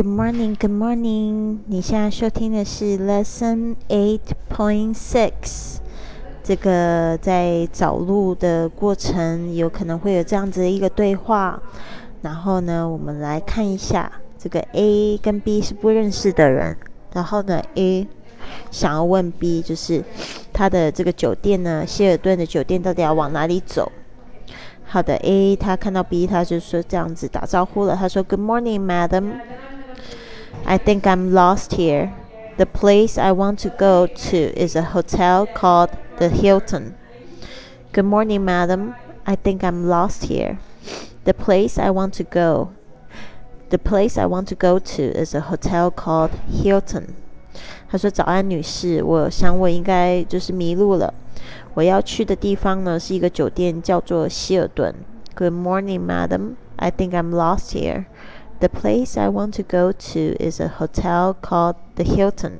Good morning, good morning。你现在收听的是 Lesson Eight Point Six。这个在找路的过程，有可能会有这样子的一个对话。然后呢，我们来看一下，这个 A 跟 B 是不认识的人。然后呢，A 想要问 B，就是他的这个酒店呢，希尔顿的酒店到底要往哪里走？好的，A 他看到 B，他就说这样子打招呼了。他说：“Good morning, madam. I think I'm lost here. The place I want to go to is a hotel called the Hilton. Good morning, madam. I think I'm lost here. The place I want to go, the place I want to go to is a hotel called Hilton.” 他说：“早安，女士，我想我应该就是迷路了。”我要去的地方呢是一个酒店，叫做希尔顿。Good morning, madam. I think I'm lost here. The place I want to go to is a hotel called the Hilton.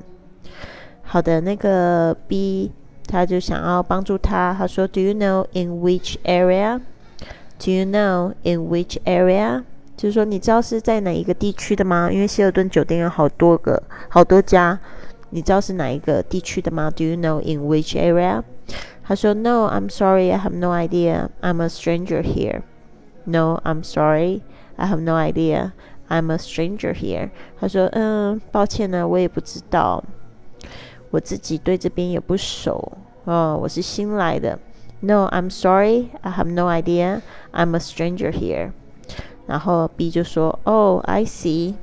好的，那个 B 他就想要帮助他，他说，Do you know in which area? Do you know in which area? 就是说，你知道是在哪一个地区的吗？因为希尔顿酒店有好多个，好多家，你知道是哪一个地区的吗？Do you know in which area? 他说：“No, I'm sorry, I have no idea. I'm a stranger here. No, I'm sorry, I have no idea. I'm a stranger here.” 他说：“嗯，抱歉呢，我也不知道，我自己对这边也不熟哦，我是新来的。”No, I'm sorry, I have no idea. I'm a stranger here. 然后 B 就说：“Oh, I see.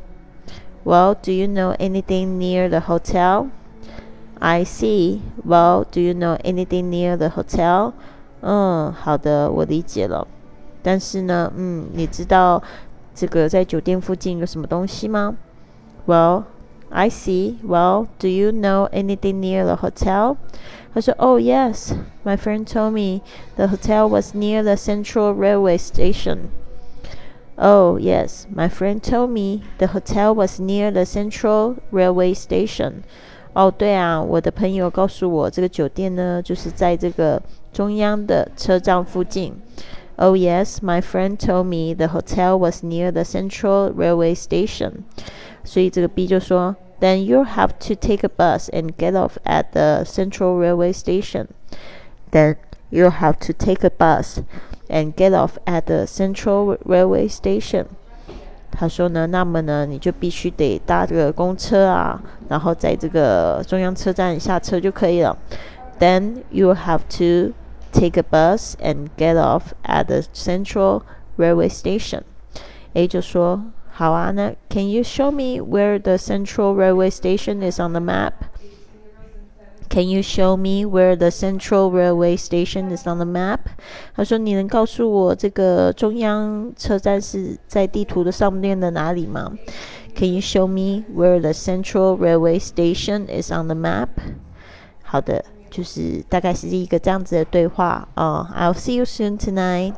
Well, do you know anything near the hotel?” I see. Well, do you know anything near the hotel? 嗯，好的，我理解了。但是呢，嗯，你知道 这个在酒店附近有什么东西吗？Well, I see. Well, do you know anything near the hotel? 他说，Oh yes, my friend told me the hotel was near the Central Railway Station. Oh yes, my friend told me the hotel was near the Central Railway Station. 哦，对啊，我的朋友告诉我，这个酒店呢，就是在这个中央的车站附近。 Oh yes, my friend told me the hotel was near the Central Railway Station。所以这个 B 就说，Then you have to take a bus and get off at the Central Railway Station. Then you have to take a bus and get off at the Central Railway Station. 他说呢，那么呢，你就必须得搭这个公车啊，然后在这个中央车站下车就可以了。Then you have to take a bus and get off at the Central Railway Station. A 就说，好啊，那 Can you show me where the Central Railway Station is on the map? Can you show me where the Central Railway Station is on the map？他说：“你能告诉我这个中央车站是在地图的上面的哪里吗？”Can you show me where the Central Railway Station is on the map？好的， 就是大概是一个这样子的对话哦。I'll see you soon tonight.